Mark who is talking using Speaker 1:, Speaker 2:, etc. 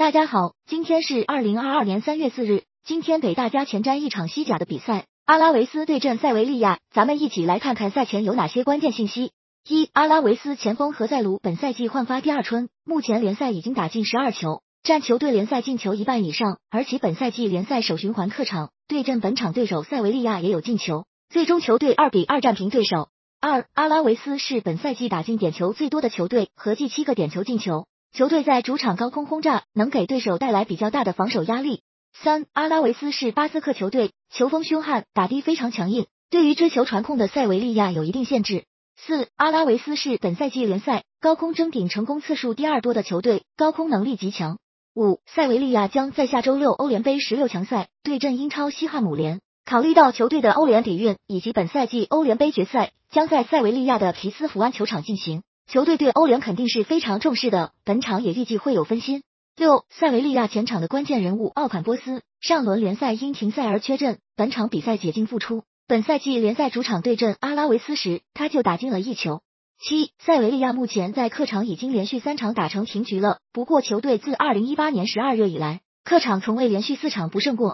Speaker 1: 大家好，今天是二零二二年三月四日，今天给大家前瞻一场西甲的比赛，阿拉维斯对阵塞维利亚，咱们一起来看看赛前有哪些关键信息。一、阿拉维斯前锋何塞卢本赛季焕发第二春，目前联赛已经打进十二球，占球队联赛进球一半以上，而且本赛季联赛首循环客场对阵本场对手塞维利亚也有进球，最终球队二比二战平对手。二、阿拉维斯是本赛季打进点球最多的球队，合计七个点球进球。球队在主场高空轰炸，能给对手带来比较大的防守压力。三、阿拉维斯是巴斯克球队，球风凶悍，打的非常强硬，对于追求传控的塞维利亚有一定限制。四、阿拉维斯是本赛季联赛高空争顶成功次数第二多的球队，高空能力极强。五、塞维利亚将在下周六欧联杯十六强赛对阵英超西汉姆联。考虑到球队的欧联底蕴以及本赛季欧联杯决赛将在塞维利亚的皮斯福安球场进行，球队对欧联肯定是非常重视的。本场也预计会有分心。六、塞维利亚前场的关键人物奥坎波斯上轮联赛因停赛而缺阵，本场比赛解禁复出。本赛季联赛主场对阵阿拉维斯时，他就打进了一球。七、塞维利亚目前在客场已经连续三场打成平局了，不过球队自二零一八年十二月以来，客场从未连续四场不胜过。